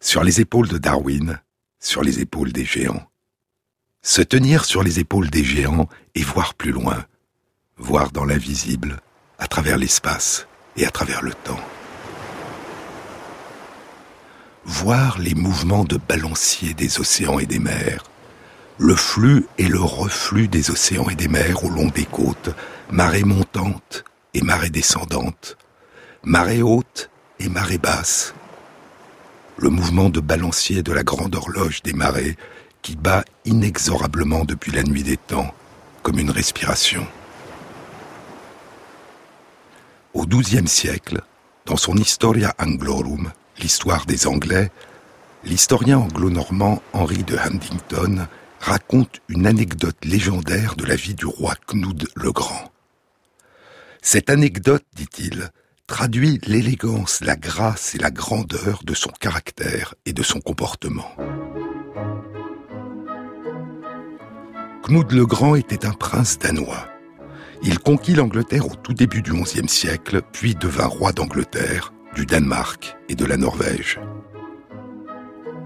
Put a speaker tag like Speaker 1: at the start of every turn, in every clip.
Speaker 1: Sur les épaules de Darwin, sur les épaules des géants. Se tenir sur les épaules des géants et voir plus loin, voir dans l'invisible, à travers l'espace et à travers le temps. Voir les mouvements de balancier des océans et des mers, le flux et le reflux des océans et des mers au long des côtes, marée montante et marée descendante, marée haute et marée basse. Le mouvement de balancier de la grande horloge des marées qui bat inexorablement depuis la nuit des temps, comme une respiration. Au XIIe siècle, dans son Historia Anglorum, l'histoire des Anglais, l'historien anglo-normand Henry de Huntington raconte une anecdote légendaire de la vie du roi Knud le Grand. Cette anecdote, dit-il, traduit l'élégance, la grâce et la grandeur de son caractère et de son comportement. Knud le Grand était un prince danois. Il conquit l'Angleterre au tout début du XIe siècle, puis devint roi d'Angleterre, du Danemark et de la Norvège.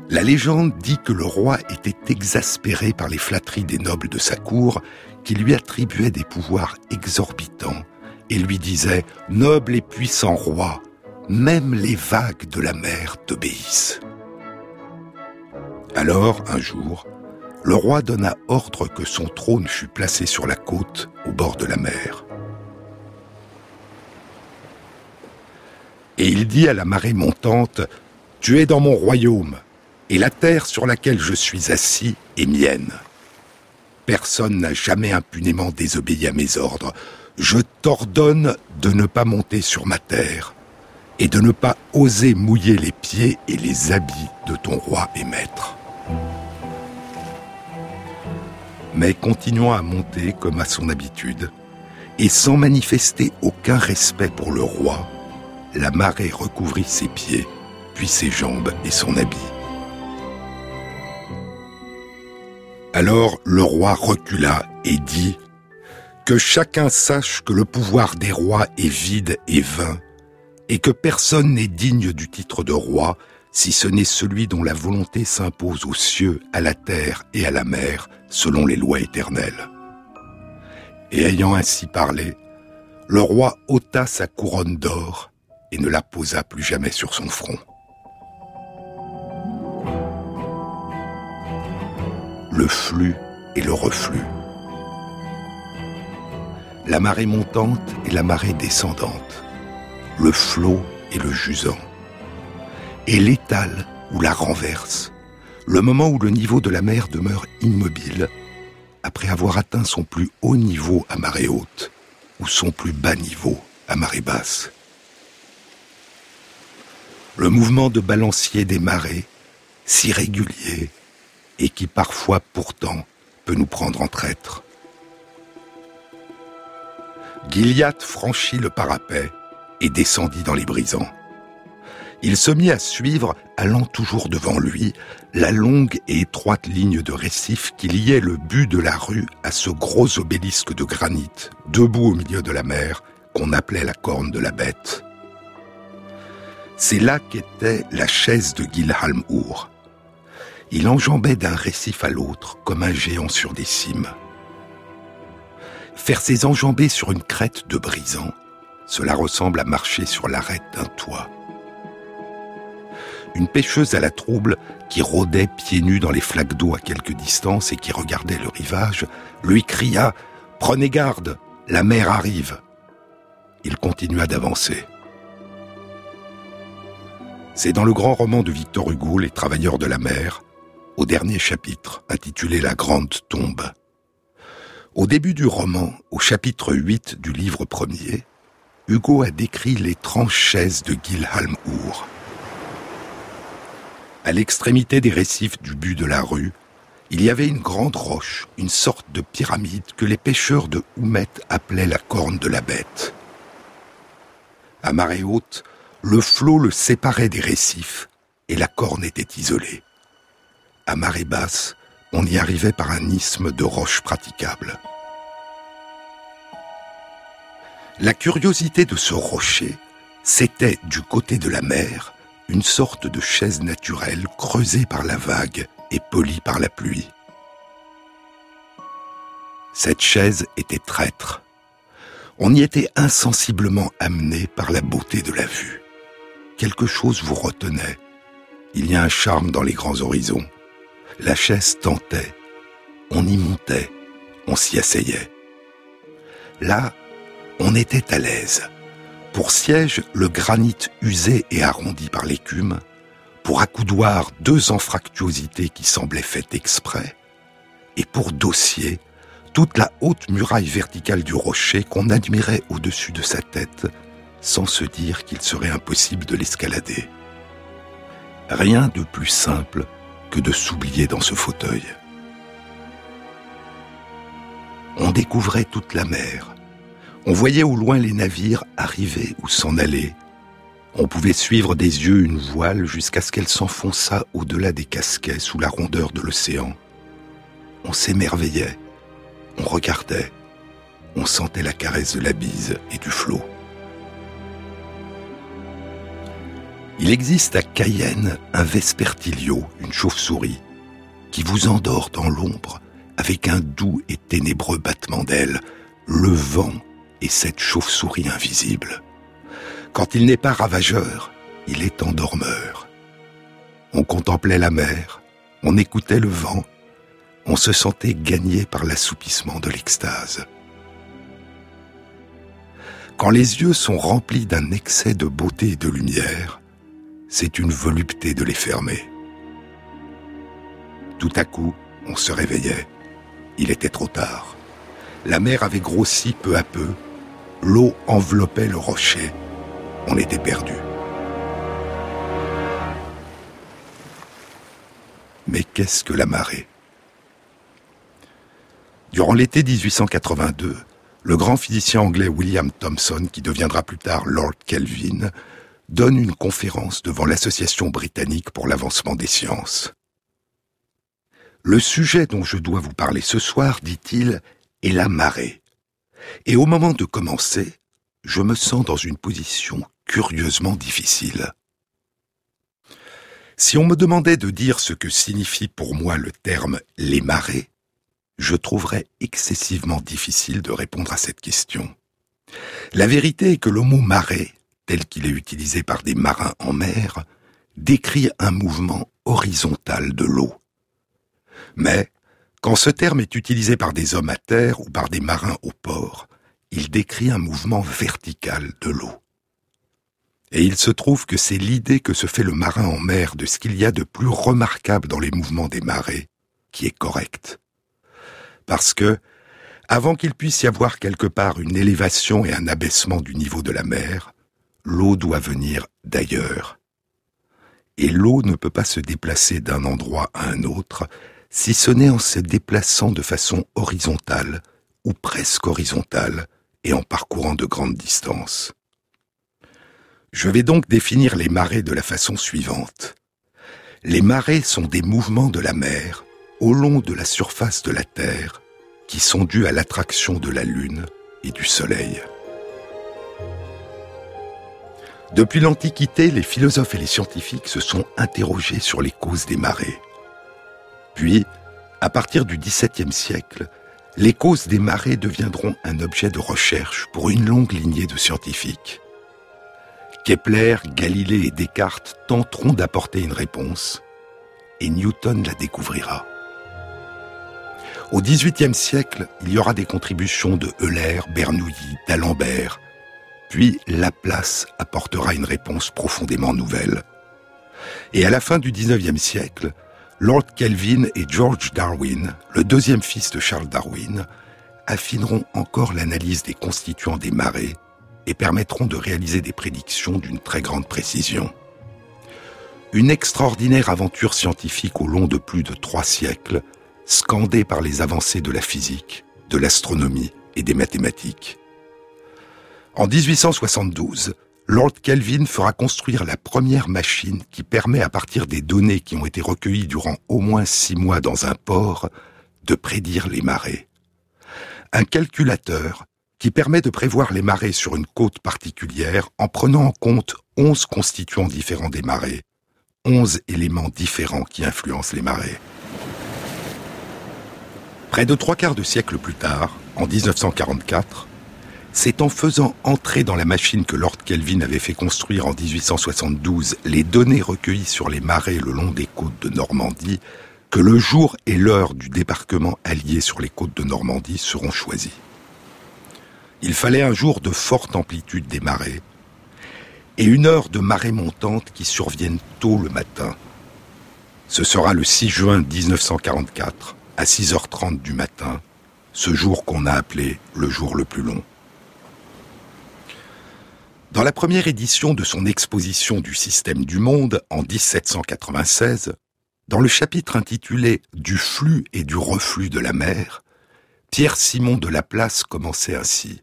Speaker 1: La légende dit que le roi était exaspéré par les flatteries des nobles de sa cour qui lui attribuaient des pouvoirs exorbitants et lui disaient ⁇ Noble et puissant roi, même les vagues de la mer t'obéissent ⁇ Alors, un jour, le roi donna ordre que son trône fût placé sur la côte au bord de la mer. Et il dit à la marée montante, Tu es dans mon royaume, et la terre sur laquelle je suis assis est mienne. Personne n'a jamais impunément désobéi à mes ordres. Je t'ordonne de ne pas monter sur ma terre et de ne pas oser mouiller les pieds et les habits de ton roi et maître. Mais continuant à monter comme à son habitude, et sans manifester aucun respect pour le roi, la marée recouvrit ses pieds, puis ses jambes et son habit. Alors le roi recula et dit Que chacun sache que le pouvoir des rois est vide et vain, et que personne n'est digne du titre de roi si ce n'est celui dont la volonté s'impose aux cieux, à la terre et à la mer, selon les lois éternelles. Et ayant ainsi parlé, le roi ôta sa couronne d'or et ne la posa plus jamais sur son front. le flux et le reflux. La marée montante et la marée descendante, le flot et le jusant. Et l'étale ou la renverse, le moment où le niveau de la mer demeure immobile, après avoir atteint son plus haut niveau à marée haute, ou son plus bas niveau à marée basse. Le mouvement de balancier des marées, si régulier, et qui parfois pourtant peut nous prendre en traître. Gilliatt franchit le parapet et descendit dans les brisants. Il se mit à suivre, allant toujours devant lui, la longue et étroite ligne de récifs qui liait le but de la rue à ce gros obélisque de granit, debout au milieu de la mer, qu'on appelait la corne de la bête. C'est là qu'était la chaise de Gilhalm il enjambait d'un récif à l'autre comme un géant sur des cimes. Faire ses enjambées sur une crête de brisant, cela ressemble à marcher sur l'arête d'un toit. Une pêcheuse à la trouble, qui rôdait pieds nus dans les flaques d'eau à quelque distance et qui regardait le rivage, lui cria ⁇ Prenez garde, la mer arrive !⁇ Il continua d'avancer. C'est dans le grand roman de Victor Hugo, Les Travailleurs de la mer, au dernier chapitre, intitulé La Grande Tombe. Au début du roman, au chapitre 8 du livre premier, Hugo a décrit l'étrange chaise de Gilhalm-Ur. À l'extrémité des récifs du but de la rue, il y avait une grande roche, une sorte de pyramide que les pêcheurs de Houmet appelaient la corne de la bête. À marée haute, le flot le séparait des récifs et la corne était isolée à marée basse, on y arrivait par un isthme de roches praticables. La curiosité de ce rocher, c'était, du côté de la mer, une sorte de chaise naturelle creusée par la vague et polie par la pluie. Cette chaise était traître. On y était insensiblement amené par la beauté de la vue. Quelque chose vous retenait. Il y a un charme dans les grands horizons. La chaise tentait. On y montait. On s'y asseyait. Là, on était à l'aise. Pour siège, le granit usé et arrondi par l'écume. Pour accoudoir, deux anfractuosités qui semblaient faites exprès. Et pour dossier, toute la haute muraille verticale du rocher qu'on admirait au-dessus de sa tête, sans se dire qu'il serait impossible de l'escalader. Rien de plus simple de s'oublier dans ce fauteuil. On découvrait toute la mer, on voyait au loin les navires arriver ou s'en aller. On pouvait suivre des yeux une voile jusqu'à ce qu'elle s'enfonçât au-delà des casquets sous la rondeur de l'océan. On s'émerveillait, on regardait, on sentait la caresse de la bise et du flot. Il existe à Cayenne un vespertilio, une chauve-souris, qui vous endort dans l'ombre avec un doux et ténébreux battement d'ailes, le vent et cette chauve-souris invisible. Quand il n'est pas ravageur, il est endormeur. On contemplait la mer, on écoutait le vent, on se sentait gagné par l'assoupissement de l'extase. Quand les yeux sont remplis d'un excès de beauté et de lumière, c'est une volupté de les fermer. Tout à coup, on se réveillait. Il était trop tard. La mer avait grossi peu à peu L'eau enveloppait le rocher. On était perdu. Mais qu'est-ce que la marée? Durant l'été 1882, le grand physicien anglais William Thomson, qui deviendra plus tard Lord Kelvin, donne une conférence devant l'Association britannique pour l'avancement des sciences. Le sujet dont je dois vous parler ce soir, dit-il, est la marée. Et au moment de commencer, je me sens dans une position curieusement difficile. Si on me demandait de dire ce que signifie pour moi le terme les marées, je trouverais excessivement difficile de répondre à cette question. La vérité est que le mot marée, tel qu'il est utilisé par des marins en mer, décrit un mouvement horizontal de l'eau. Mais quand ce terme est utilisé par des hommes à terre ou par des marins au port, il décrit un mouvement vertical de l'eau. Et il se trouve que c'est l'idée que se fait le marin en mer de ce qu'il y a de plus remarquable dans les mouvements des marées qui est correcte. Parce que, avant qu'il puisse y avoir quelque part une élévation et un abaissement du niveau de la mer, l'eau doit venir d'ailleurs. Et l'eau ne peut pas se déplacer d'un endroit à un autre si ce n'est en se déplaçant de façon horizontale, ou presque horizontale, et en parcourant de grandes distances. Je vais donc définir les marées de la façon suivante. Les marées sont des mouvements de la mer au long de la surface de la Terre qui sont dus à l'attraction de la Lune et du Soleil. Depuis l'Antiquité, les philosophes et les scientifiques se sont interrogés sur les causes des marées. Puis, à partir du XVIIe siècle, les causes des marées deviendront un objet de recherche pour une longue lignée de scientifiques. Kepler, Galilée et Descartes tenteront d'apporter une réponse, et Newton la découvrira. Au XVIIIe siècle, il y aura des contributions de Euler, Bernoulli, d'Alembert, puis Laplace apportera une réponse profondément nouvelle. Et à la fin du XIXe siècle, Lord Kelvin et George Darwin, le deuxième fils de Charles Darwin, affineront encore l'analyse des constituants des marées et permettront de réaliser des prédictions d'une très grande précision. Une extraordinaire aventure scientifique au long de plus de trois siècles, scandée par les avancées de la physique, de l'astronomie et des mathématiques. En 1872, Lord Kelvin fera construire la première machine qui permet, à partir des données qui ont été recueillies durant au moins six mois dans un port, de prédire les marées. Un calculateur qui permet de prévoir les marées sur une côte particulière en prenant en compte onze constituants différents des marées, onze éléments différents qui influencent les marées. Près de trois quarts de siècle plus tard, en 1944, c'est en faisant entrer dans la machine que Lord Kelvin avait fait construire en 1872 les données recueillies sur les marées le long des côtes de Normandie que le jour et l'heure du débarquement allié sur les côtes de Normandie seront choisis. Il fallait un jour de forte amplitude des marées et une heure de marée montante qui surviennent tôt le matin. Ce sera le 6 juin 1944, à 6h30 du matin, ce jour qu'on a appelé le jour le plus long. Dans la première édition de son exposition du système du monde en 1796, dans le chapitre intitulé Du flux et du reflux de la mer, Pierre Simon de Laplace commençait ainsi.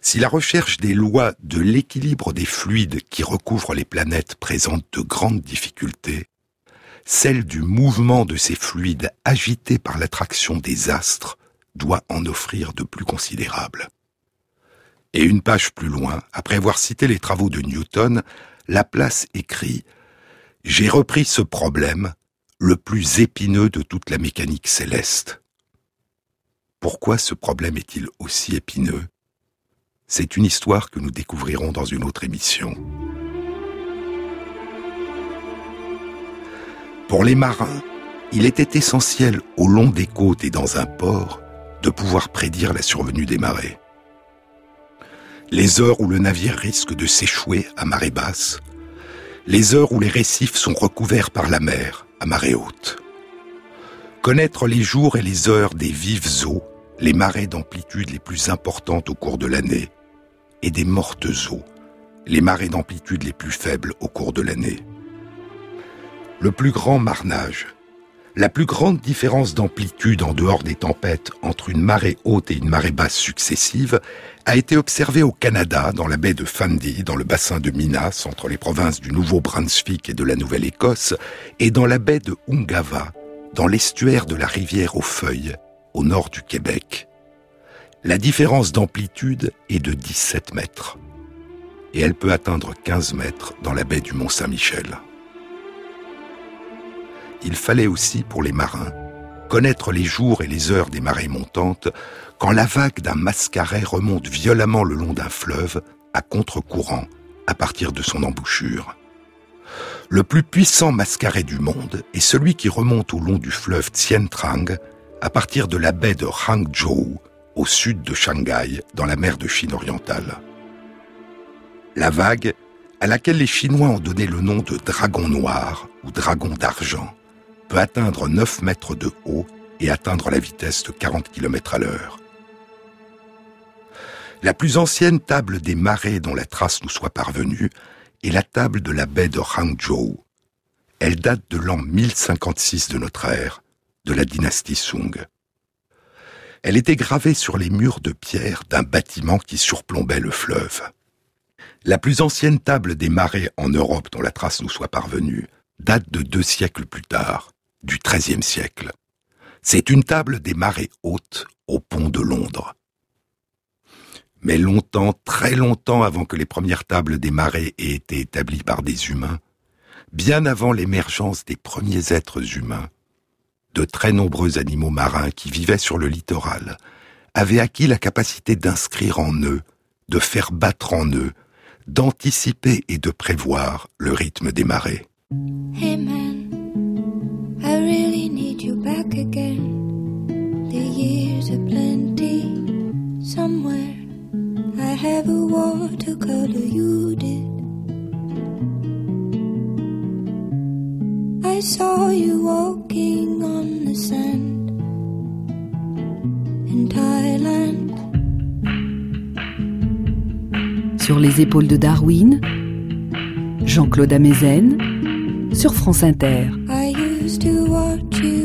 Speaker 1: Si la recherche des lois de l'équilibre des fluides qui recouvrent les planètes présente de grandes difficultés, celle du mouvement de ces fluides agités par l'attraction des astres doit en offrir de plus considérables. Et une page plus loin, après avoir cité les travaux de Newton, Laplace écrit J'ai repris ce problème, le plus épineux de toute la mécanique céleste. Pourquoi ce problème est-il aussi épineux? C'est une histoire que nous découvrirons dans une autre émission. Pour les marins, il était essentiel au long des côtes et dans un port de pouvoir prédire la survenue des marées. Les heures où le navire risque de s'échouer à marée basse, les heures où les récifs sont recouverts par la mer à marée haute. Connaître les jours et les heures des vives eaux, les marées d'amplitude les plus importantes au cours de l'année, et des mortes eaux, les marées d'amplitude les plus faibles au cours de l'année. Le plus grand marnage, la plus grande différence d'amplitude en dehors des tempêtes entre une marée haute et une marée basse successive a été observée au Canada, dans la baie de Fundy, dans le bassin de Minas, entre les provinces du Nouveau-Brunswick et de la Nouvelle-Écosse, et dans la baie de Ungava, dans l'estuaire de la rivière aux Feuilles, au nord du Québec. La différence d'amplitude est de 17 mètres. Et elle peut atteindre 15 mètres dans la baie du Mont-Saint-Michel. Il fallait aussi, pour les marins, connaître les jours et les heures des marées montantes quand la vague d'un mascaret remonte violemment le long d'un fleuve à contre-courant à partir de son embouchure. Le plus puissant mascaret du monde est celui qui remonte au long du fleuve Tien Trang à partir de la baie de Hangzhou au sud de Shanghai, dans la mer de Chine orientale. La vague, à laquelle les Chinois ont donné le nom de dragon noir ou dragon d'argent, peut atteindre 9 mètres de haut et atteindre la vitesse de 40 km à l'heure. La plus ancienne table des marées dont la trace nous soit parvenue est la table de la baie de Hangzhou. Elle date de l'an 1056 de notre ère, de la dynastie Sung. Elle était gravée sur les murs de pierre d'un bâtiment qui surplombait le fleuve. La plus ancienne table des marées en Europe dont la trace nous soit parvenue date de deux siècles plus tard, du XIIIe siècle. C'est une table des marées hautes au pont de Londres. Mais longtemps, très longtemps avant que les premières tables des marées aient été établies par des humains, bien avant l'émergence des premiers êtres humains, de très nombreux animaux marins qui vivaient sur le littoral avaient acquis la capacité d'inscrire en eux, de faire battre en eux, d'anticiper et de prévoir le rythme des marées. Back again. The years are plenty somewhere. I have a watercolor you did. I saw you walking on the sand in Thailand.
Speaker 2: Sur les épaules de Darwin, Jean-Claude Amezen, sur France Inter. I used to watch you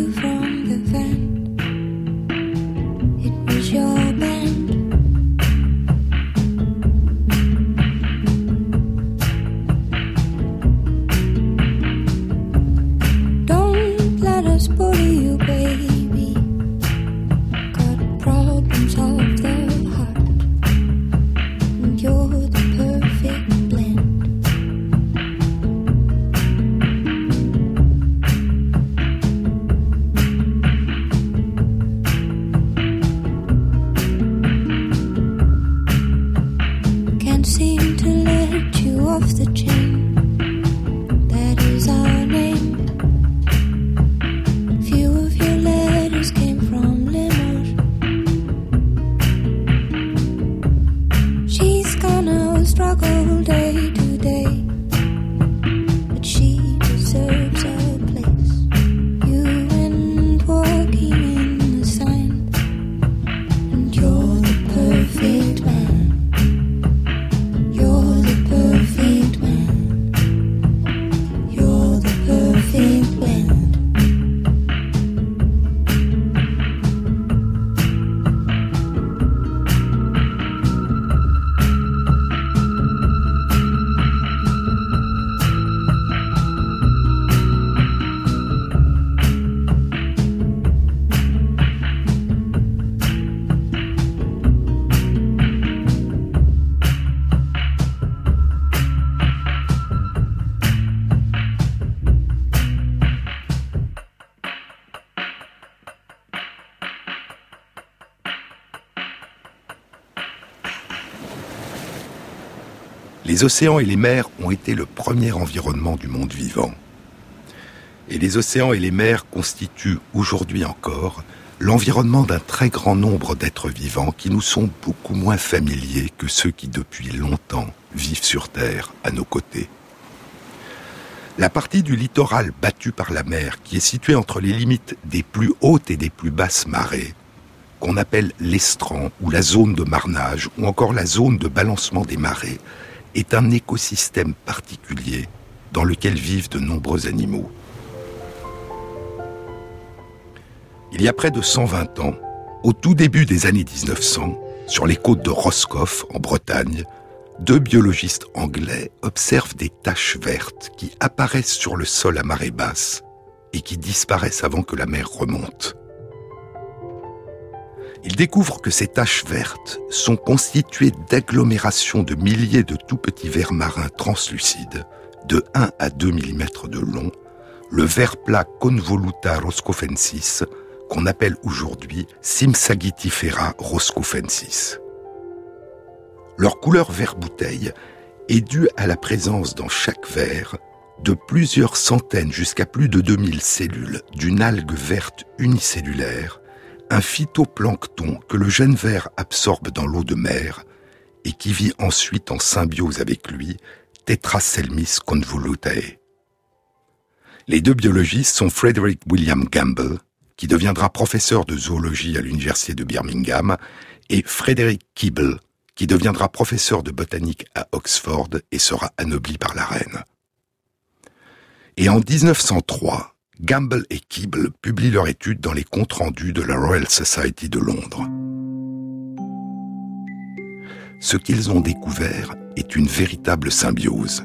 Speaker 1: Les océans et les mers ont été le premier environnement du monde vivant. Et les océans et les mers constituent aujourd'hui encore l'environnement d'un très grand nombre d'êtres vivants qui nous sont beaucoup moins familiers que ceux qui depuis longtemps vivent sur Terre à nos côtés. La partie du littoral battue par la mer, qui est située entre les limites des plus hautes et des plus basses marées, qu'on appelle l'estran ou la zone de marnage ou encore la zone de balancement des marées, est un écosystème particulier dans lequel vivent de nombreux animaux. Il y a près de 120 ans, au tout début des années 1900, sur les côtes de Roscoff, en Bretagne, deux biologistes anglais observent des taches vertes qui apparaissent sur le sol à marée basse et qui disparaissent avant que la mer remonte. Ils découvrent que ces taches vertes sont constituées d'agglomérations de milliers de tout petits vers marins translucides, de 1 à 2 mm de long, le ver plat Convoluta roscofensis, qu'on appelle aujourd'hui Simsagitifera roscofensis. Leur couleur vert bouteille est due à la présence dans chaque verre de plusieurs centaines jusqu'à plus de 2000 cellules d'une algue verte unicellulaire, un phytoplancton que le jeune ver absorbe dans l'eau de mer et qui vit ensuite en symbiose avec lui, Tetraselmis convolutae. Les deux biologistes sont Frederick William Gamble, qui deviendra professeur de zoologie à l'université de Birmingham, et Frederick Keeble, qui deviendra professeur de botanique à Oxford et sera anobli par la reine. Et en 1903, Gamble et Keeble publient leur étude dans les comptes rendus de la Royal Society de Londres. Ce qu'ils ont découvert est une véritable symbiose.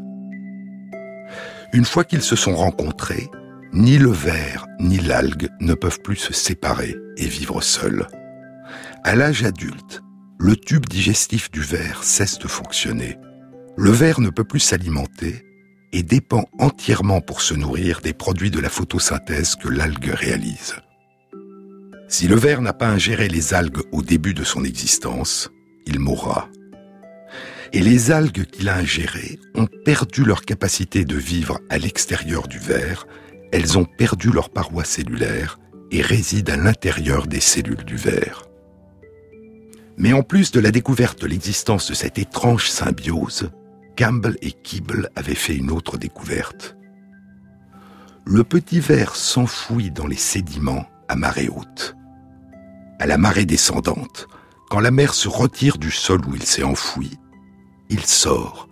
Speaker 1: Une fois qu'ils se sont rencontrés, ni le ver ni l'algue ne peuvent plus se séparer et vivre seuls. À l'âge adulte, le tube digestif du ver cesse de fonctionner. Le ver ne peut plus s'alimenter et dépend entièrement pour se nourrir des produits de la photosynthèse que l'algue réalise. Si le ver n'a pas ingéré les algues au début de son existence, il mourra. Et les algues qu'il a ingérées ont perdu leur capacité de vivre à l'extérieur du ver, elles ont perdu leur paroi cellulaire et résident à l'intérieur des cellules du ver. Mais en plus de la découverte de l'existence de cette étrange symbiose, Campbell et Kibble avaient fait une autre découverte. Le petit ver s'enfouit dans les sédiments à marée haute. À la marée descendante, quand la mer se retire du sol où il s'est enfoui, il sort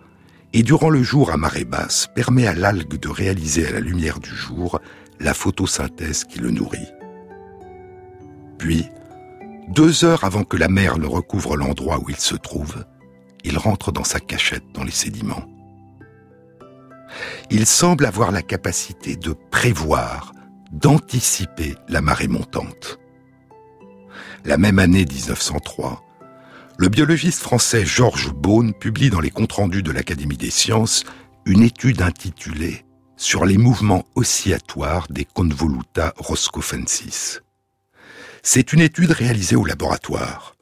Speaker 1: et durant le jour à marée basse permet à l'algue de réaliser à la lumière du jour la photosynthèse qui le nourrit. Puis, deux heures avant que la mer ne recouvre l'endroit où il se trouve, il rentre dans sa cachette dans les sédiments. Il semble avoir la capacité de prévoir, d'anticiper la marée montante. La même année 1903, le biologiste français Georges Beaune publie dans les comptes rendus de l'Académie des sciences une étude intitulée Sur les mouvements oscillatoires des convoluta roscofensis. C'est une étude réalisée au laboratoire.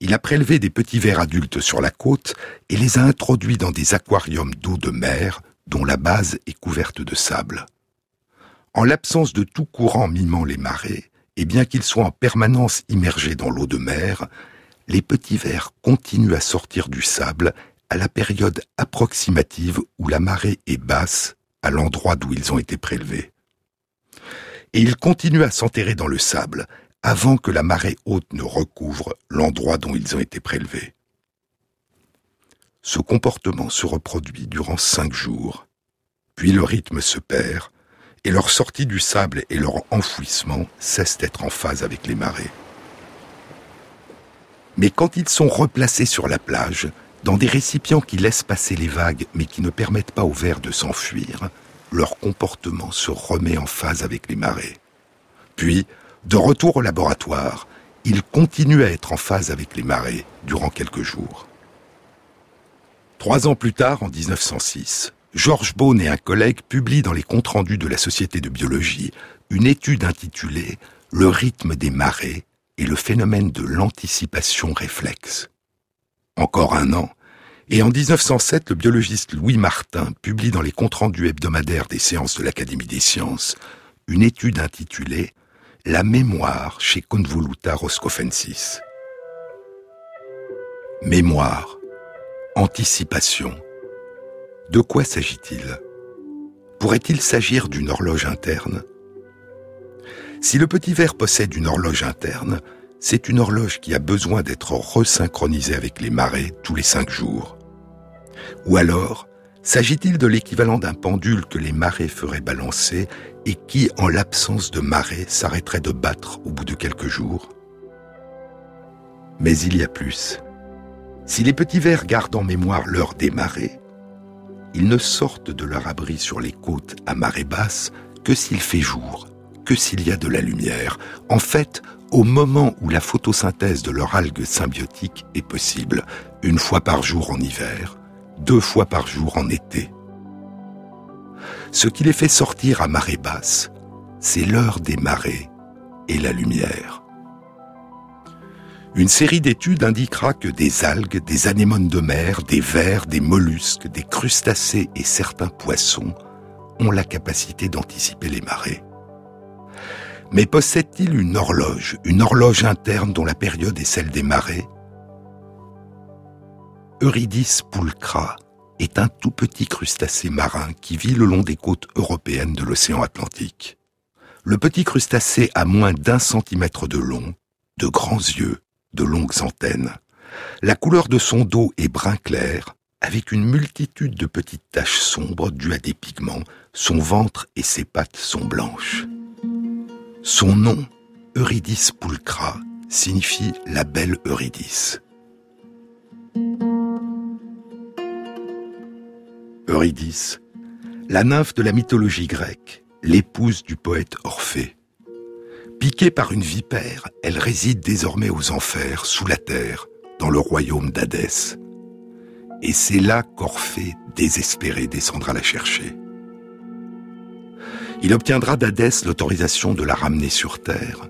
Speaker 1: Il a prélevé des petits vers adultes sur la côte et les a introduits dans des aquariums d'eau de mer dont la base est couverte de sable. En l'absence de tout courant mimant les marées, et bien qu'ils soient en permanence immergés dans l'eau de mer, les petits vers continuent à sortir du sable à la période approximative où la marée est basse à l'endroit d'où ils ont été prélevés. Et ils continuent à s'enterrer dans le sable avant que la marée haute ne recouvre l'endroit dont ils ont été prélevés. Ce comportement se reproduit durant cinq jours, puis le rythme se perd, et leur sortie du sable et leur enfouissement cessent d'être en phase avec les marées. Mais quand ils sont replacés sur la plage, dans des récipients qui laissent passer les vagues mais qui ne permettent pas aux vers de s'enfuir, leur comportement se remet en phase avec les marées. Puis, de retour au laboratoire, il continue à être en phase avec les marées durant quelques jours. Trois ans plus tard, en 1906, Georges Beaune et un collègue publient dans les comptes rendus de la Société de biologie une étude intitulée Le rythme des marées et le phénomène de l'anticipation réflexe. Encore un an, Et en 1907, le biologiste Louis Martin publie dans les comptes rendus hebdomadaires des séances de l'Académie des sciences une étude intitulée La mémoire chez Convoluta roscofensis. Mémoire, anticipation. De quoi s'agit-il? Pourrait-il s'agir d'une horloge interne? Si le petit ver possède une horloge interne, c'est une horloge qui a besoin d'être resynchronisée avec les marées tous les cinq jours. Ou alors, s'agit-il de l'équivalent d'un pendule que les marées feraient balancer et qui, en l'absence de marée, s'arrêterait de battre au bout de quelques jours? Mais il y a plus. Si les petits vers gardent en mémoire l'heure des marées, ils ne sortent de leur abri sur les côtes à marée basse que s'il fait jour, que s'il y a de la lumière. En fait, au moment où la photosynthèse de leur algue symbiotique est possible, une fois par jour en hiver, deux fois par jour en été. Ce qui les fait sortir à marée basse, c'est l'heure des marées et la lumière. Une série d'études indiquera que des algues, des anémones de mer, des vers, des mollusques, des crustacés et certains poissons ont la capacité d'anticiper les marées. Mais possède-t-il une horloge, une horloge interne dont la période est celle des marées? Eurydice pulcra est un tout petit crustacé marin qui vit le long des côtes européennes de l'océan Atlantique. Le petit crustacé a moins d'un centimètre de long, de grands yeux, de longues antennes. La couleur de son dos est brun clair, avec une multitude de petites taches sombres dues à des pigments. Son ventre et ses pattes sont blanches. Son nom, Eurydice pulcra, signifie la belle Eurydice. Eurydice, la nymphe de la mythologie grecque, l'épouse du poète Orphée. Piquée par une vipère, elle réside désormais aux enfers, sous la terre, dans le royaume d'Hadès. Et c'est là qu'Orphée, désespéré, descendra la chercher. Il obtiendra d'Hadès l'autorisation de la ramener sur terre,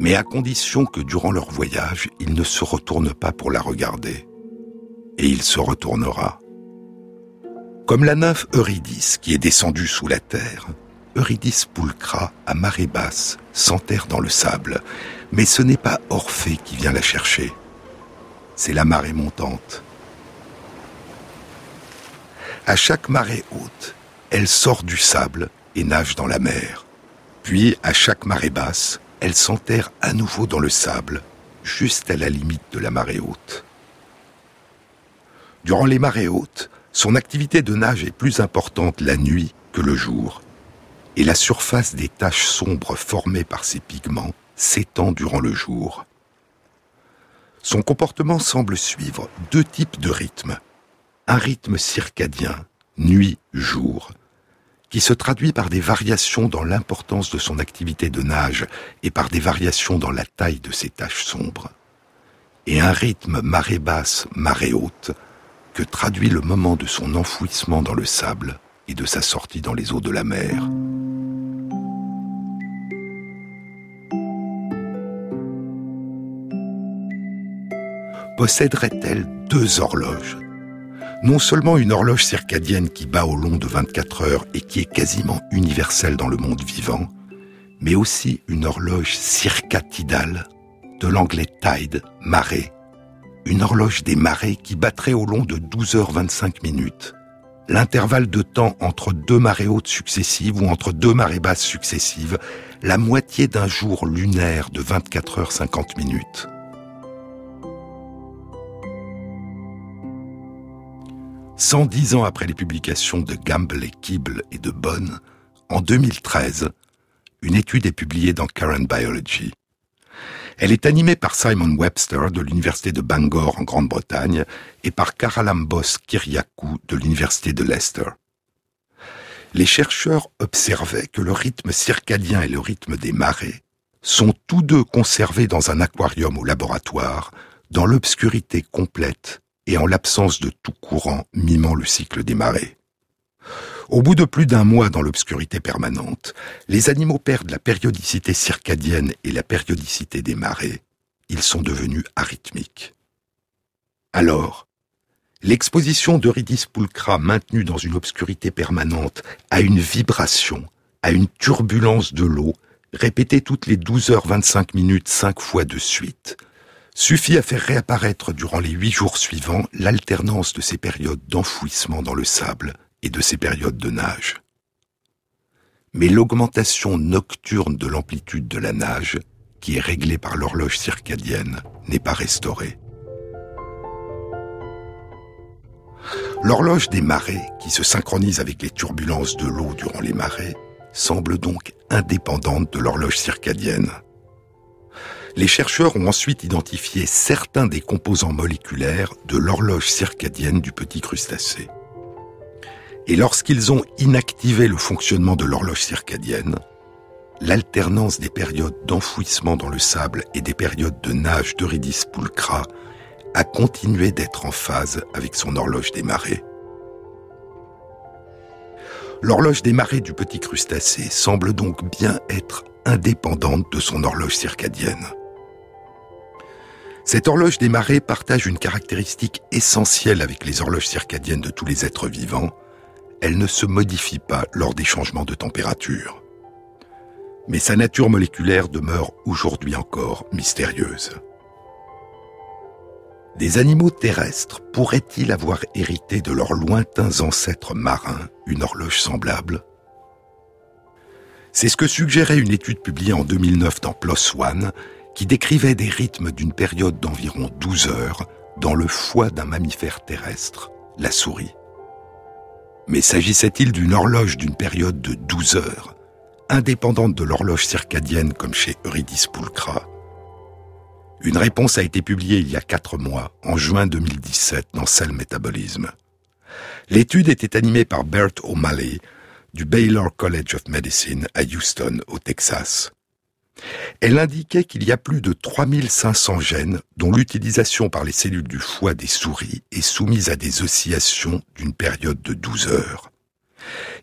Speaker 1: mais à condition que durant leur voyage, il ne se retourne pas pour la regarder. Et il se retournera. Comme la nymphe Eurydice qui est descendue sous la terre, Eurydice pulcra à marée basse s'enterre dans le sable, mais ce n'est pas Orphée qui vient la chercher, c'est la marée montante. À chaque marée haute, elle sort du sable et nage dans la mer. Puis, à chaque marée basse, elle s'enterre à nouveau dans le sable, juste à la limite de la marée haute. Durant les marées hautes, son activité de nage est plus importante la nuit que le jour, et la surface des taches sombres formées par ces pigments s'étend durant le jour. Son comportement semble suivre deux types de rythmes. Un rythme circadien, nuit-jour, qui se traduit par des variations dans l'importance de son activité de nage et par des variations dans la taille de ses taches sombres, et un rythme marée basse, marée haute, que traduit le moment de son enfouissement dans le sable et de sa sortie dans les eaux de la mer. Posséderait-elle deux horloges? Non seulement une horloge circadienne qui bat au long de 24 heures et qui est quasiment universelle dans le monde vivant, mais aussi une horloge circatidale, de l'anglais tide, marée, une horloge des marées qui battrait au long de 12h25 minutes. L'intervalle de temps entre deux marées hautes successives ou entre deux marées basses successives, la moitié d'un jour lunaire de 24 h 50 minutes. Cent dix ans après les publications de Gamble et Kibble et de Bonn, en 2013, une étude est publiée dans Current Biology. Elle est animée par Simon Webster de l'Université de Bangor en Grande-Bretagne et par Karalambos Kyriakou de l'Université de Leicester. Les chercheurs observaient que le rythme circadien et le rythme des marées sont tous deux conservés dans un aquarium au laboratoire, dans l'obscurité complète et en l'absence de tout courant mimant le cycle des marées. Au bout de plus d'un mois dans l'obscurité permanente, les animaux perdent la périodicité circadienne et la périodicité des marées. Ils sont devenus arythmiques. Alors, L'exposition d'Eurydice Pulcra maintenue dans une obscurité permanente à une vibration, à une turbulence de l'eau, répétée toutes les 12h25 minutes cinq fois de suite, suffit à faire réapparaître durant les huit jours suivants l'alternance de ces périodes d'enfouissement dans le sable et de ces périodes de nage. Mais l'augmentation nocturne de l'amplitude de la nage, qui est réglée par l'horloge circadienne, n'est pas restaurée. L'horloge des marées, qui se synchronise avec les turbulences de l'eau durant les marées, semble donc indépendante de l'horloge circadienne. Les chercheurs ont ensuite identifié certains des composants moléculaires de l'horloge circadienne du petit crustacé. Et lorsqu'ils ont inactivé le fonctionnement de l'horloge circadienne, l'alternance des périodes d'enfouissement dans le sable et des périodes de nage d'Eurydice pulcra a continué d'être en phase avec son horloge des marées. L'horloge des marées du petit crustacé semble donc bien être indépendante de son horloge circadienne. Cette horloge des marées partage une caractéristique essentielle avec les horloges circadiennes de tous les êtres vivants, elle ne se modifie pas lors des changements de température. Mais sa nature moléculaire demeure aujourd'hui encore mystérieuse. Des animaux terrestres pourraient-ils avoir hérité de leurs lointains ancêtres marins une horloge semblable? C'est ce que suggérait une étude publiée en 2009 dans PLOS ONE qui décrivait des rythmes d'une période d'environ 12 heures dans le foie d'un mammifère terrestre, la souris. Mais s'agissait-il d'une horloge d'une période de 12 heures, indépendante de l'horloge circadienne comme chez Eurydice pulcra Une réponse a été publiée il y a quatre mois, en juin 2017, dans Cell Métabolisme. L'étude était animée par Bert O'Malley du Baylor College of Medicine à Houston, au Texas. Elle indiquait qu'il y a plus de 3500 gènes dont l'utilisation par les cellules du foie des souris est soumise à des oscillations d'une période de 12 heures.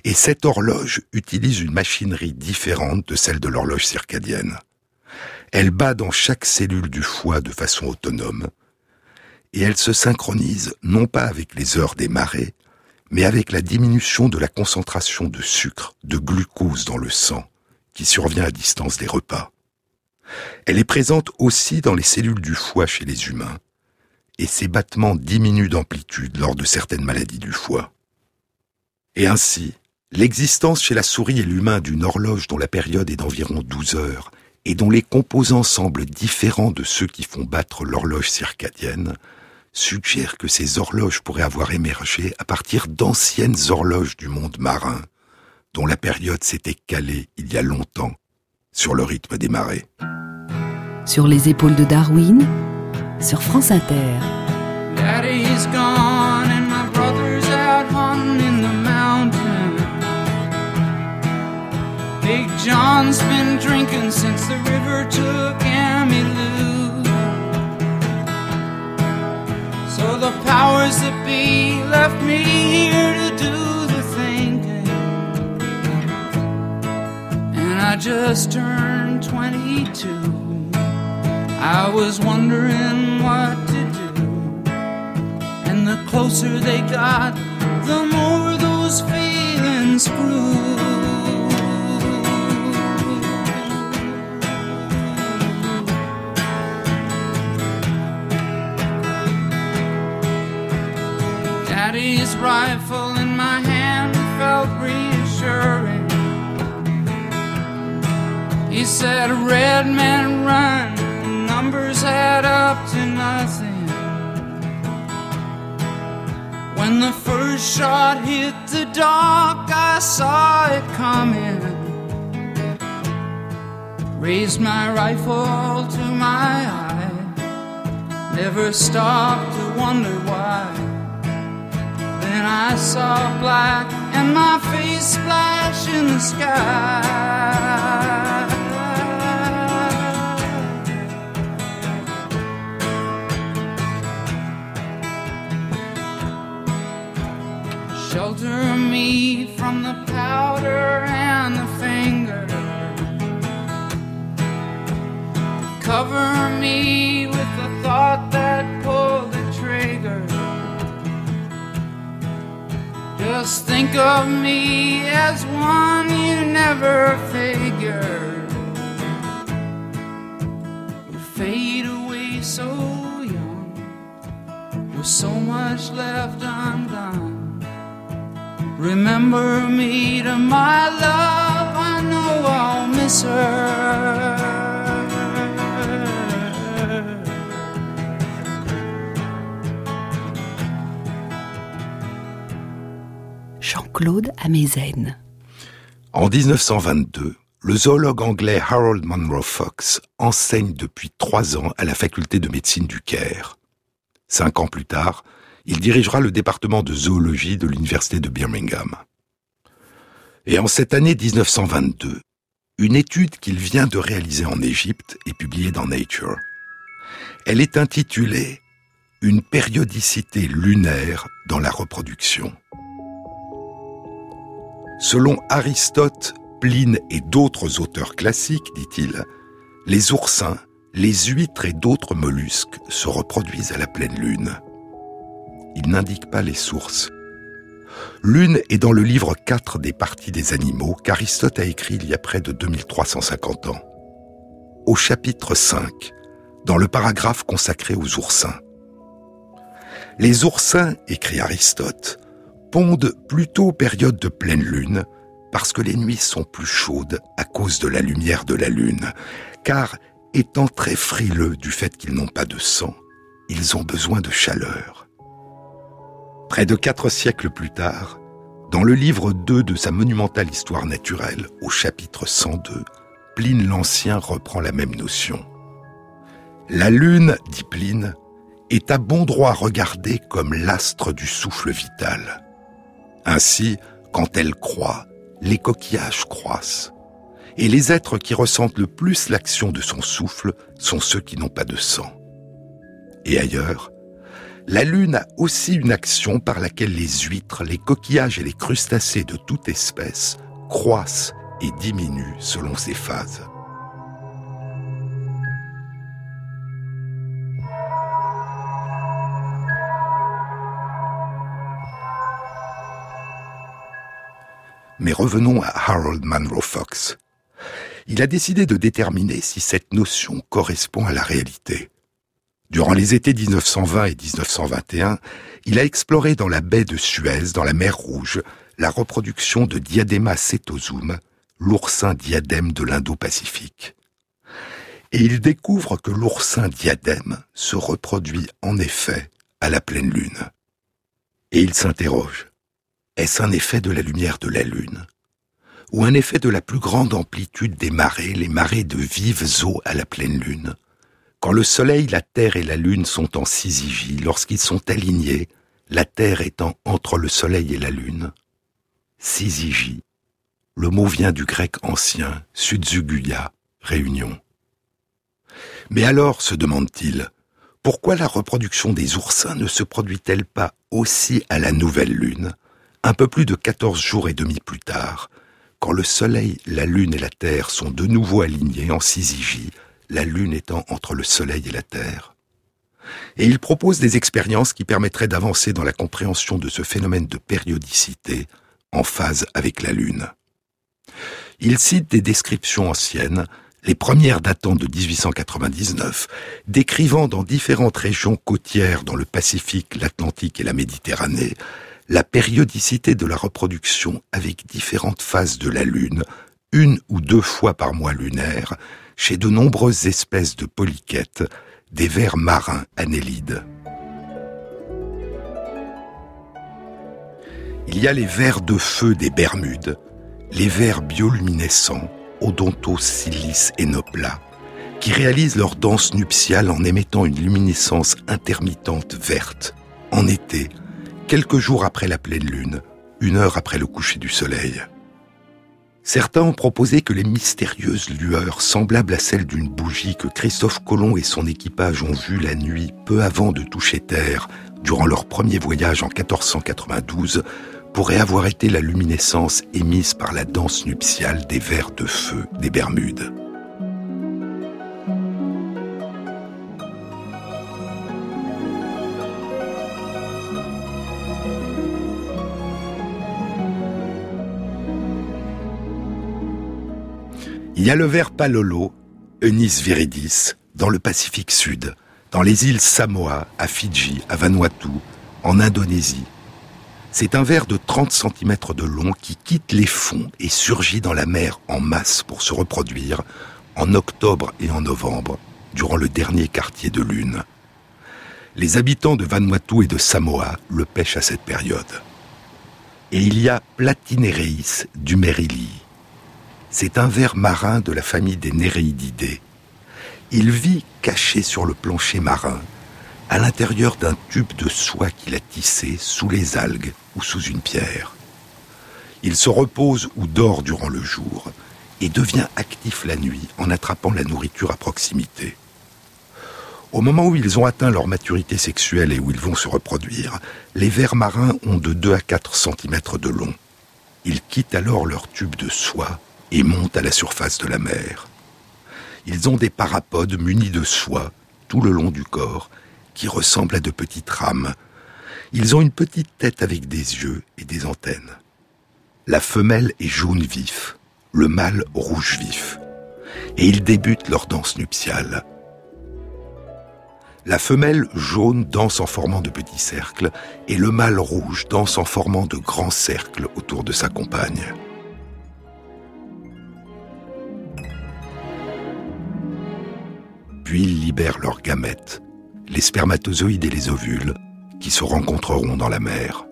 Speaker 1: Et cette horloge utilise une machinerie différente de celle de l'horloge circadienne. Elle bat dans chaque cellule du foie de façon autonome, et elle se synchronise non pas avec les heures des marées, mais avec la diminution de la concentration de sucre, de glucose dans le sang, qui survient à distance des repas. Elle est présente aussi dans les cellules du foie chez les humains, et ces battements diminuent d'amplitude lors de certaines maladies du foie. Et ainsi, l'existence chez la souris et l'humain d'une horloge dont la période est d'environ 12 heures et dont les composants semblent différents de ceux qui font battre l'horloge circadienne, suggère que ces horloges pourraient avoir émergé à partir d'anciennes horloges du monde marin, dont la période s'était calée il y a longtemps sur le rythme des marées.
Speaker 3: Sur les épaules de Darwin, sur France Inter. Daddy's gone and my brother's out hunting in the mountain. Big John's been drinking since the river took Emmylou. So the powers that be left me here to do I just turned 22. I was wondering what to do. And the closer they got, the more those feelings grew. Daddy's rifle in my hand felt reassuring. He said, Red man When the first shot hit the dock, I saw it coming. Raised my rifle to my eye, never stopped to wonder why. Then I saw black and my face splash in the sky. Shelter me from the powder and the finger. Cover me with the thought that pulled the trigger. Just think of me as one you never figured would fade away so young, with so much left undone. Remember me to my love, I know I'll miss her.
Speaker 2: Claude Amezen.
Speaker 1: En 1922, le zoologue anglais Harold Monroe Fox enseigne depuis trois ans à la faculté de médecine du Caire. Cinq ans plus tard, il dirigera le département de zoologie de l'université de Birmingham. Et en cette année 1922, une étude qu'il vient de réaliser en Égypte est publiée dans Nature. Elle est intitulée Une périodicité lunaire dans la reproduction. Selon Aristote, Pline et d'autres auteurs classiques, dit-il, les oursins, les huîtres et d'autres mollusques se reproduisent à la pleine lune. Il n'indique pas les sources. Lune est dans le livre 4 des parties des animaux qu'Aristote a écrit il y a près de 2350 ans. Au chapitre 5, dans le paragraphe consacré aux oursins. Les oursins, écrit Aristote, pondent plutôt aux périodes de pleine lune, parce que les nuits sont plus chaudes à cause de la lumière de la lune, car étant très frileux du fait qu'ils n'ont pas de sang, ils ont besoin de chaleur. Près de quatre siècles plus tard, dans le livre 2 de sa monumentale histoire naturelle, au chapitre 102, Pline l'Ancien reprend la même notion. La lune, dit Pline, est à bon droit regardée comme l'astre du souffle vital. Ainsi, quand elle croît, les coquillages croissent. Et les êtres qui ressentent le plus l'action de son souffle sont ceux qui n'ont pas de sang. Et ailleurs, la Lune a aussi une action par laquelle les huîtres, les coquillages et les crustacés de toute espèce croissent et diminuent selon ses phases. Mais revenons à Harold Munro Fox. Il a décidé de déterminer si cette notion correspond à la réalité. Durant les étés 1920 et 1921, il a exploré dans la baie de Suez, dans la mer Rouge, la reproduction de Diadema cetosum, l'oursin diadème de l'Indo-Pacifique. Et il découvre que l'oursin diadème se reproduit en effet à la pleine lune. Et il s'interroge. Est-ce un effet de la lumière de la Lune Ou un effet de la plus grande amplitude des marées, les marées de vives eaux à la pleine Lune? Quand le Soleil, la Terre et la Lune sont en syzygie, lorsqu'ils sont alignés, la Terre étant entre le Soleil et la Lune Syzygie. Le mot vient du grec ancien, Sudzuguya, réunion. Mais alors, se demande-t-il, pourquoi la reproduction des oursins ne se produit-elle pas aussi à la nouvelle Lune un peu plus de 14 jours et demi plus tard, quand le Soleil, la Lune et la Terre sont de nouveau alignés en syzygie, la Lune étant entre le Soleil et la Terre. Et il propose des expériences qui permettraient d'avancer dans la compréhension de ce phénomène de périodicité en phase avec la Lune. Il cite des descriptions anciennes, les premières datant de 1899, décrivant dans différentes régions côtières dans le Pacifique, l'Atlantique et la Méditerranée la périodicité de la reproduction avec différentes phases de la Lune, une ou deux fois par mois lunaire, chez de nombreuses espèces de polychètes, des vers marins annélides. Il y a les vers de feu des Bermudes, les vers bioluminescents, Odontosilice et Nopla, qui réalisent leur danse nuptiale en émettant une luminescence intermittente verte, en été, quelques jours après la pleine lune, une heure après le coucher du soleil. Certains ont proposé que les mystérieuses lueurs, semblables à celles d'une bougie que Christophe Colomb et son équipage ont vues la nuit peu avant de toucher Terre, durant leur premier voyage en 1492, pourraient avoir été la luminescence émise par la danse nuptiale des vers de feu des Bermudes. Il y a le ver palolo, Eunice viridis, dans le Pacifique Sud, dans les îles Samoa, à Fidji, à Vanuatu, en Indonésie. C'est un ver de 30 cm de long qui quitte les fonds et surgit dans la mer en masse pour se reproduire en octobre et en novembre, durant le dernier quartier de lune. Les habitants de Vanuatu et de Samoa le pêchent à cette période. Et il y a Platinereis du Merili. C'est un ver marin de la famille des Néréididés. Il vit caché sur le plancher marin, à l'intérieur d'un tube de soie qu'il a tissé sous les algues ou sous une pierre. Il se repose ou dort durant le jour et devient actif la nuit en attrapant la nourriture à proximité. Au moment où ils ont atteint leur maturité sexuelle et où ils vont se reproduire, les vers marins ont de 2 à 4 cm de long. Ils quittent alors leur tube de soie et montent à la surface de la mer. Ils ont des parapodes munis de soie tout le long du corps qui ressemblent à de petites rames. Ils ont une petite tête avec des yeux et des antennes. La femelle est jaune vif, le mâle rouge vif. Et ils débutent leur danse nuptiale. La femelle jaune danse en formant de petits cercles et le mâle rouge danse en formant de grands cercles autour de sa compagne. Libèrent leurs gamètes, les spermatozoïdes et les ovules, qui se rencontreront dans la mer.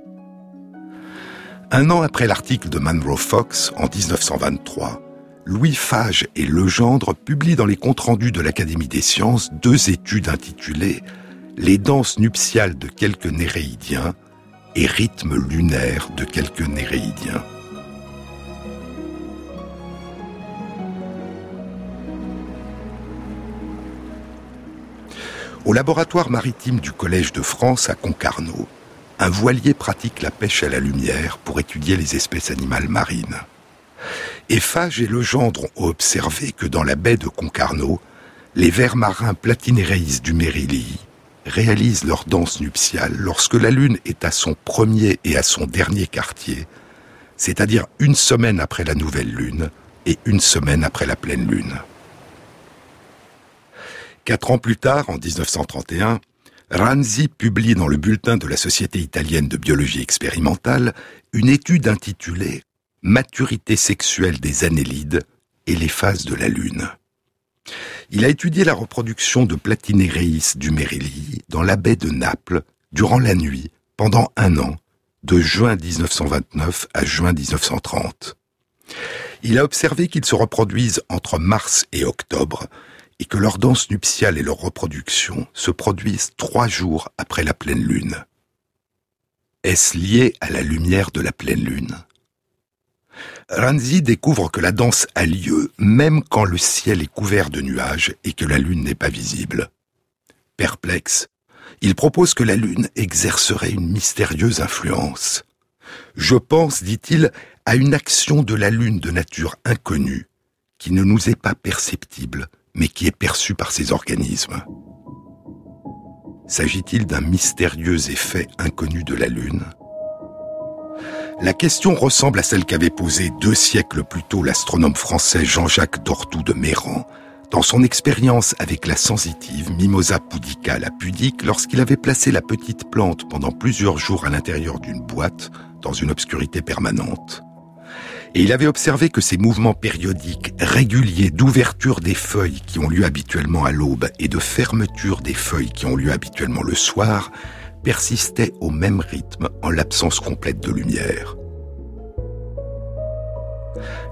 Speaker 1: Un an après l'article de Manro Fox, en 1923, Louis Fage et Legendre publient dans les comptes rendus de l'Académie des sciences deux études intitulées Les danses nuptiales de quelques néréidiens et rythmes lunaires de quelques néréidiens. Au laboratoire maritime du Collège de France à Concarneau, un voilier pratique la pêche à la lumière pour étudier les espèces animales marines. Eiffage et Legendre ont observé que dans la baie de Concarneau, les vers marins platinéreis du Mérili réalisent leur danse nuptiale lorsque la Lune est à son premier et à son dernier quartier, c'est-à-dire une semaine après la nouvelle Lune et une semaine après la pleine Lune. Quatre ans plus tard, en 1931, Ranzi publie dans le bulletin de la Société italienne de biologie expérimentale une étude intitulée maturité sexuelle des annélides et les phases de la Lune. Il a étudié la reproduction de Platinereis du Mérili dans la baie de Naples durant la nuit pendant un an, de juin 1929 à juin 1930. Il a observé qu'ils se reproduisent entre mars et octobre et que leur danse nuptiale et leur reproduction se produisent trois jours après la pleine lune. Est-ce lié à la lumière de la pleine lune? Ranzi découvre que la danse a lieu même quand le ciel est couvert de nuages et que la lune n'est pas visible. Perplexe, il propose que la lune exercerait une mystérieuse influence. Je pense, dit-il, à une action de la lune de nature inconnue, qui ne nous est pas perceptible, mais qui est perçue par ces organismes. S'agit-il d'un mystérieux effet inconnu de la lune? La question ressemble à celle qu'avait posée deux siècles plus tôt l'astronome français Jean-Jacques Dortou de Méran dans son expérience avec la sensitive Mimosa pudica la pudique lorsqu'il avait placé la petite plante pendant plusieurs jours à l'intérieur d'une boîte dans une obscurité permanente. Et il avait observé que ces mouvements périodiques réguliers d'ouverture des feuilles qui ont lieu habituellement à l'aube et de fermeture des feuilles qui ont lieu habituellement le soir persistait au même rythme en l'absence complète de lumière.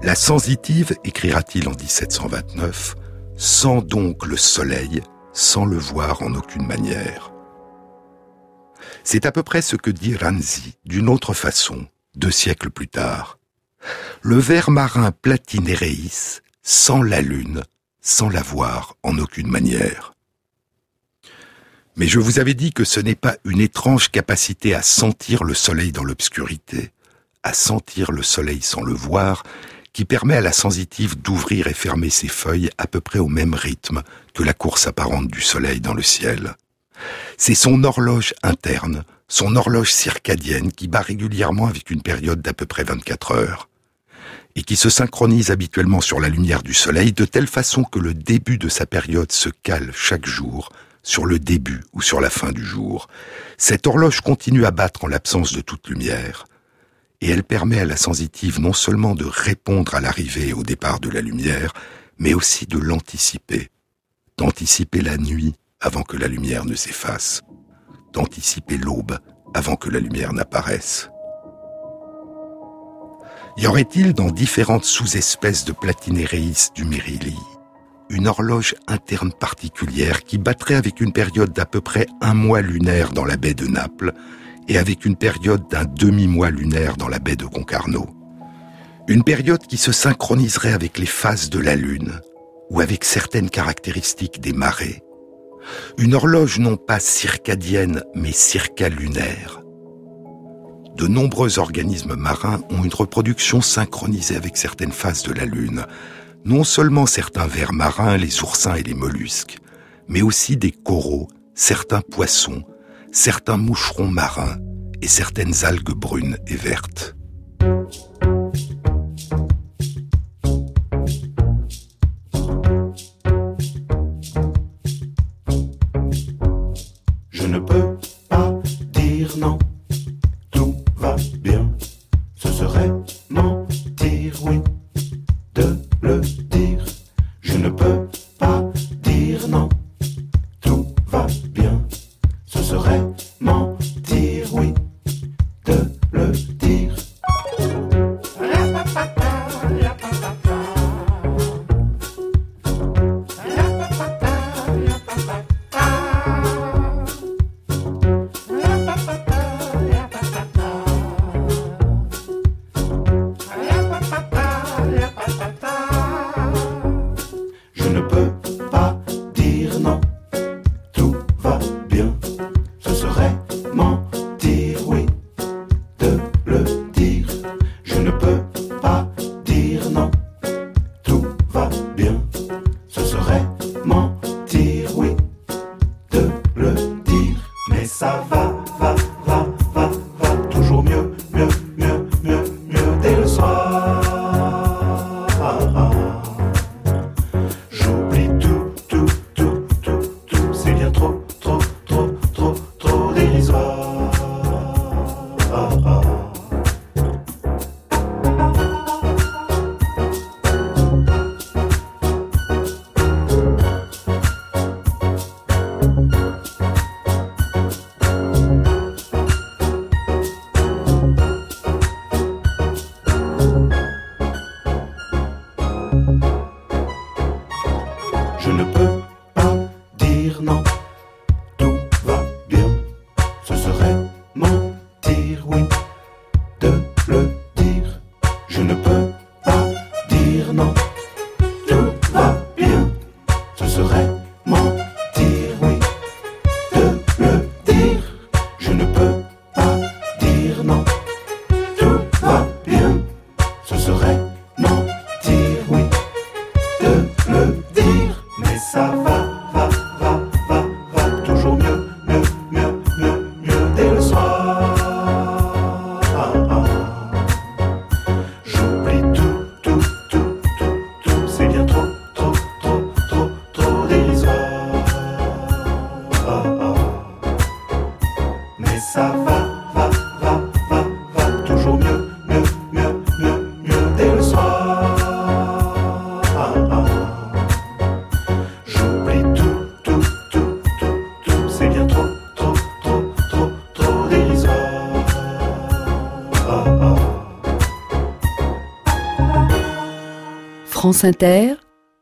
Speaker 1: La sensitive, écrira-t-il en 1729, sent donc le soleil sans le voir en aucune manière. C'est à peu près ce que dit Ranzi d'une autre façon, deux siècles plus tard. Le ver marin platinéreis sent la lune sans la voir en aucune manière. Mais je vous avais dit que ce n'est pas une étrange capacité à sentir le soleil dans l'obscurité, à sentir le soleil sans le voir, qui permet à la sensitive d'ouvrir et fermer ses feuilles à peu près au même rythme que la course apparente du soleil dans le ciel. C'est son horloge interne, son horloge circadienne qui bat régulièrement avec une période d'à peu près 24 heures. Et qui se synchronise habituellement sur la lumière du soleil de telle façon que le début de sa période se cale chaque jour sur le début ou sur la fin du jour. Cette horloge continue à battre en l'absence de toute lumière, et elle permet à la sensitive non seulement de répondre à l'arrivée et au départ de la lumière, mais aussi de l'anticiper, d'anticiper la nuit avant que la lumière ne s'efface, d'anticiper l'aube avant que la lumière n'apparaisse. Y aurait-il dans différentes sous-espèces de Platinéréis du Mérili une horloge interne particulière qui battrait avec une période d'à peu près un mois lunaire dans la baie de Naples et avec une période d'un demi-mois lunaire dans la baie de Concarneau? Une période qui se synchroniserait avec les phases de la Lune ou avec certaines caractéristiques des marées. Une horloge non pas circadienne mais circalunaire de nombreux organismes marins ont une reproduction synchronisée avec certaines phases de la Lune. Non seulement certains vers marins, les oursins et les mollusques, mais aussi des coraux, certains poissons, certains moucherons marins et certaines algues brunes et vertes.
Speaker 2: va.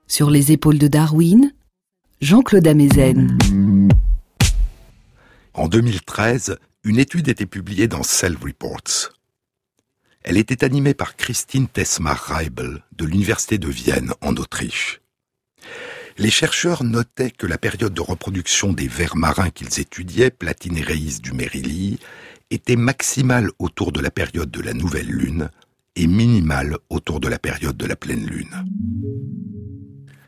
Speaker 2: Sur les épaules de Darwin, Jean-Claude.
Speaker 1: En 2013, une étude était publiée dans Cell Reports. Elle était animée par Christine Tesmar-Reibel de l'Université de Vienne en Autriche. Les chercheurs notaient que la période de reproduction des vers marins qu'ils étudiaient, Platinereis du Mérili, était maximale autour de la période de la nouvelle lune, et minimale autour de la période de la pleine lune.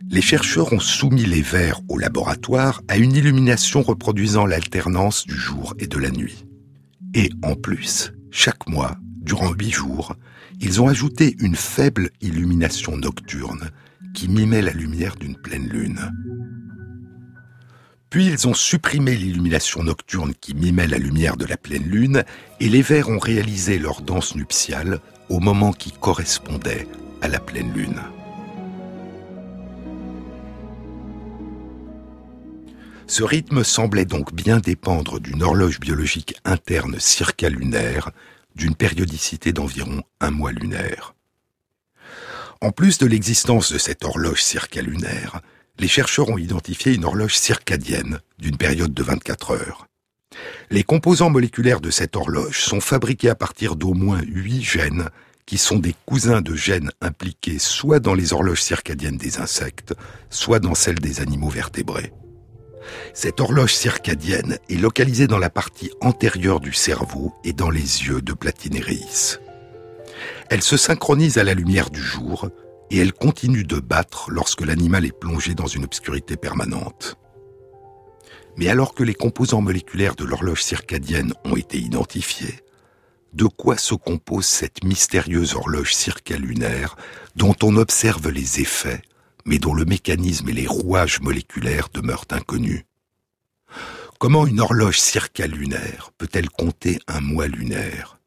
Speaker 1: Les chercheurs ont soumis les vers au laboratoire à une illumination reproduisant l'alternance du jour et de la nuit. Et en plus, chaque mois, durant huit jours, ils ont ajouté une faible illumination nocturne qui mimait la lumière d'une pleine lune. Puis ils ont supprimé l'illumination nocturne qui mimait la lumière de la pleine lune et les vers ont réalisé leur danse nuptiale au moment qui correspondait à la pleine lune. Ce rythme semblait donc bien dépendre d'une horloge biologique interne circalunaire d'une périodicité d'environ un mois lunaire. En plus de l'existence de cette horloge circalunaire, les chercheurs ont identifié une horloge circadienne d'une période de 24 heures. Les composants moléculaires de cette horloge sont fabriqués à partir d'au moins 8 gènes qui sont des cousins de gènes impliqués soit dans les horloges circadiennes des insectes, soit dans celles des animaux vertébrés. Cette horloge circadienne est localisée dans la partie antérieure du cerveau et dans les yeux de Platinéréis. Elle se synchronise à la lumière du jour et elle continue de battre lorsque l'animal est plongé dans une obscurité permanente. Mais alors que les composants moléculaires de l'horloge circadienne ont été identifiés, de quoi se compose cette mystérieuse horloge circalunaire dont on observe les effets mais dont le mécanisme et les rouages moléculaires demeurent inconnus? Comment une horloge circalunaire peut-elle compter un mois lunaire?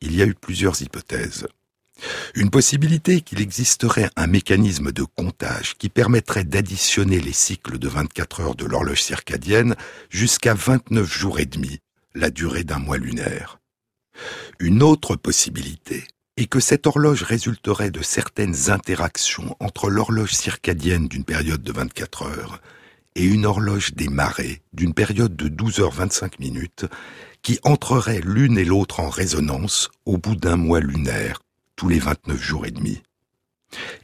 Speaker 1: Il y a eu plusieurs hypothèses. Une possibilité est qu'il existerait un mécanisme de comptage qui permettrait d'additionner les cycles de 24 heures de l'horloge circadienne jusqu'à 29 jours et demi, la durée d'un mois lunaire. Une autre possibilité et que cette horloge résulterait de certaines interactions entre l'horloge circadienne d'une période de 24 heures et une horloge des marées d'une période de 12 heures 25 minutes qui entreraient l'une et l'autre en résonance au bout d'un mois lunaire, tous les 29 jours et demi.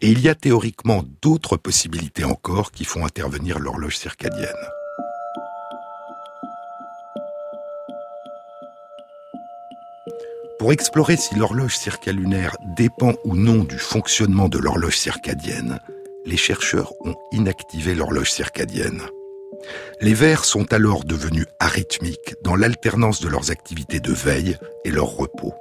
Speaker 1: Et il y a théoriquement d'autres possibilités encore qui font intervenir l'horloge circadienne. Pour explorer si l'horloge circalunaire dépend ou non du fonctionnement de l'horloge circadienne, les chercheurs ont inactivé l'horloge circadienne. Les vers sont alors devenus arythmiques dans l'alternance de leurs activités de veille et leur repos.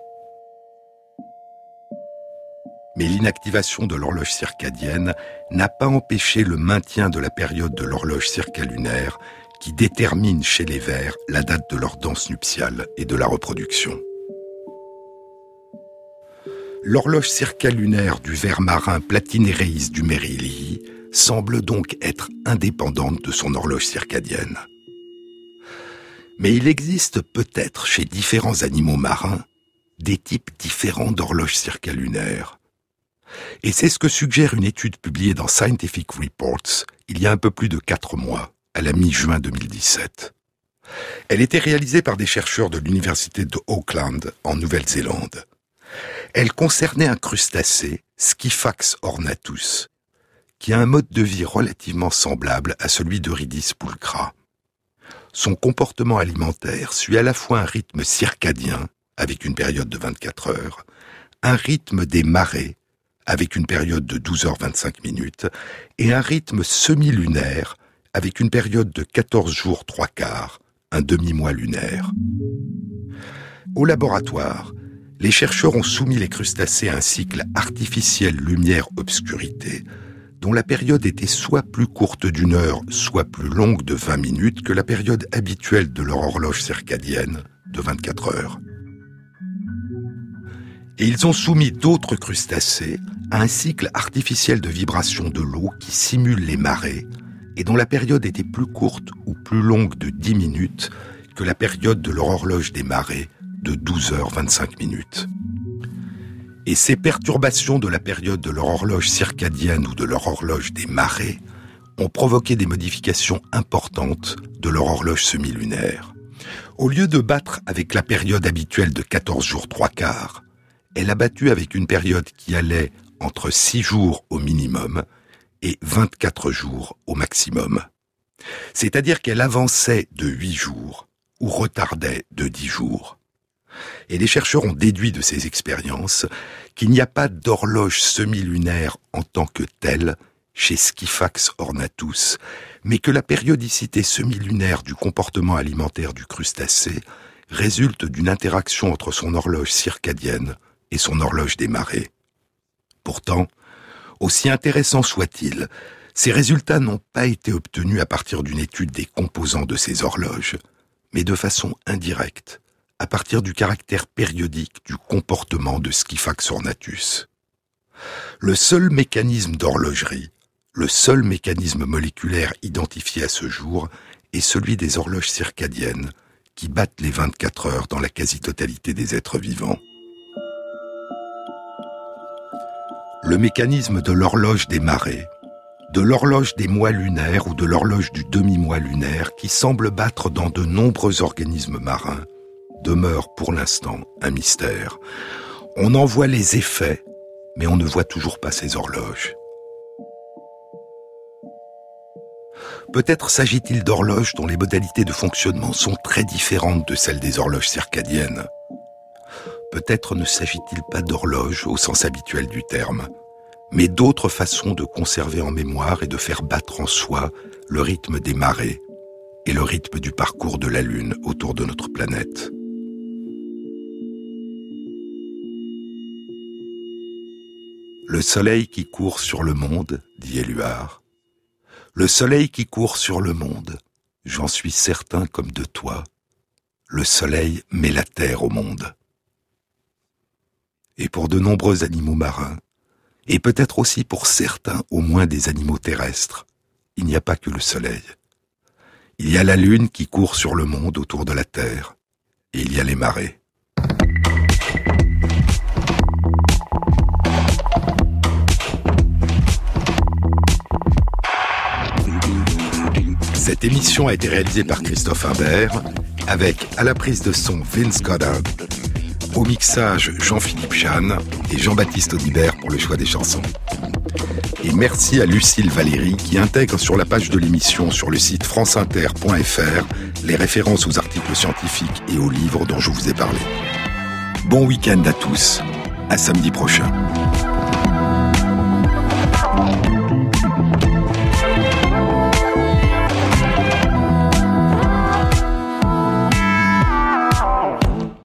Speaker 1: Mais l'inactivation de l'horloge circadienne n'a pas empêché le maintien de la période de l'horloge circalunaire qui détermine chez les vers la date de leur danse nuptiale et de la reproduction. L'horloge circalunaire du ver marin Platinéreis du semble donc être indépendante de son horloge circadienne. Mais il existe peut-être chez différents animaux marins des types différents d'horloges circalunaires. Et c'est ce que suggère une étude publiée dans Scientific Reports il y a un peu plus de quatre mois, à la mi-juin 2017. Elle était réalisée par des chercheurs de l'Université de Auckland, en Nouvelle-Zélande. Elle concernait un crustacé, Scyphax ornatus, qui a un mode de vie relativement semblable à celui d'Eurydice pulcra. Son comportement alimentaire suit à la fois un rythme circadien, avec une période de 24 heures, un rythme des marées, avec une période de 12 h 25 minutes, et un rythme semi-lunaire, avec une période de 14 jours 3 quarts, un demi-mois lunaire. Au laboratoire, les chercheurs ont soumis les crustacés à un cycle artificiel lumière-obscurité, dont la période était soit plus courte d'une heure, soit plus longue de 20 minutes que la période habituelle de leur horloge circadienne de 24 heures. Et ils ont soumis d'autres crustacés à un cycle artificiel de vibration de l'eau qui simule les marées et dont la période était plus courte ou plus longue de 10 minutes que la période de leur horloge des marées de 12 h 25 minutes. Et ces perturbations de la période de leur horloge circadienne ou de leur horloge des marées ont provoqué des modifications importantes de leur horloge semi-lunaire. Au lieu de battre avec la période habituelle de 14 jours 3 quarts, elle a battu avec une période qui allait entre 6 jours au minimum et 24 jours au maximum. C'est-à-dire qu'elle avançait de 8 jours ou retardait de 10 jours. Et les chercheurs ont déduit de ces expériences qu'il n'y a pas d'horloge semi-lunaire en tant que telle chez Scyphax ornatus, mais que la périodicité semi-lunaire du comportement alimentaire du crustacé résulte d'une interaction entre son horloge circadienne et son horloge des marées. Pourtant, aussi intéressant soit-il, ces résultats n'ont pas été obtenus à partir d'une étude des composants de ces horloges, mais de façon indirecte, à partir du caractère périodique du comportement de Schifax ornatus. Le seul mécanisme d'horlogerie, le seul mécanisme moléculaire identifié à ce jour est celui des horloges circadiennes, qui battent les 24 heures dans la quasi-totalité des êtres vivants. Le mécanisme de l'horloge des marées, de l'horloge des mois lunaires ou de l'horloge du demi-mois lunaire qui semble battre dans de nombreux organismes marins, demeure pour l'instant un mystère. On en voit les effets, mais on ne voit toujours pas ces horloges. Peut-être s'agit-il d'horloges dont les modalités de fonctionnement sont très différentes de celles des horloges circadiennes. Peut-être ne s'agit-il pas d'horloges au sens habituel du terme, mais d'autres façons de conserver en mémoire et de faire battre en soi le rythme des marées et le rythme du parcours de la Lune autour de notre planète. Le soleil qui court sur le monde, dit Éluard. Le soleil qui court sur le monde, j'en suis certain comme de toi. Le soleil met la terre au monde. Et pour de nombreux animaux marins, et peut-être aussi pour certains au moins des animaux terrestres, il n'y a pas que le soleil. Il y a la lune qui court sur le monde autour de la Terre, et il y a les marées. Cette émission a été réalisée par Christophe Imbert, avec à la prise de son Vince Goddard, au mixage Jean-Philippe Jeanne et Jean-Baptiste Audibert pour le choix des chansons. Et merci à Lucille Valéry qui intègre sur la page de l'émission sur le site franceinter.fr les références aux articles scientifiques et aux livres dont je vous ai parlé. Bon week-end à tous, à samedi prochain.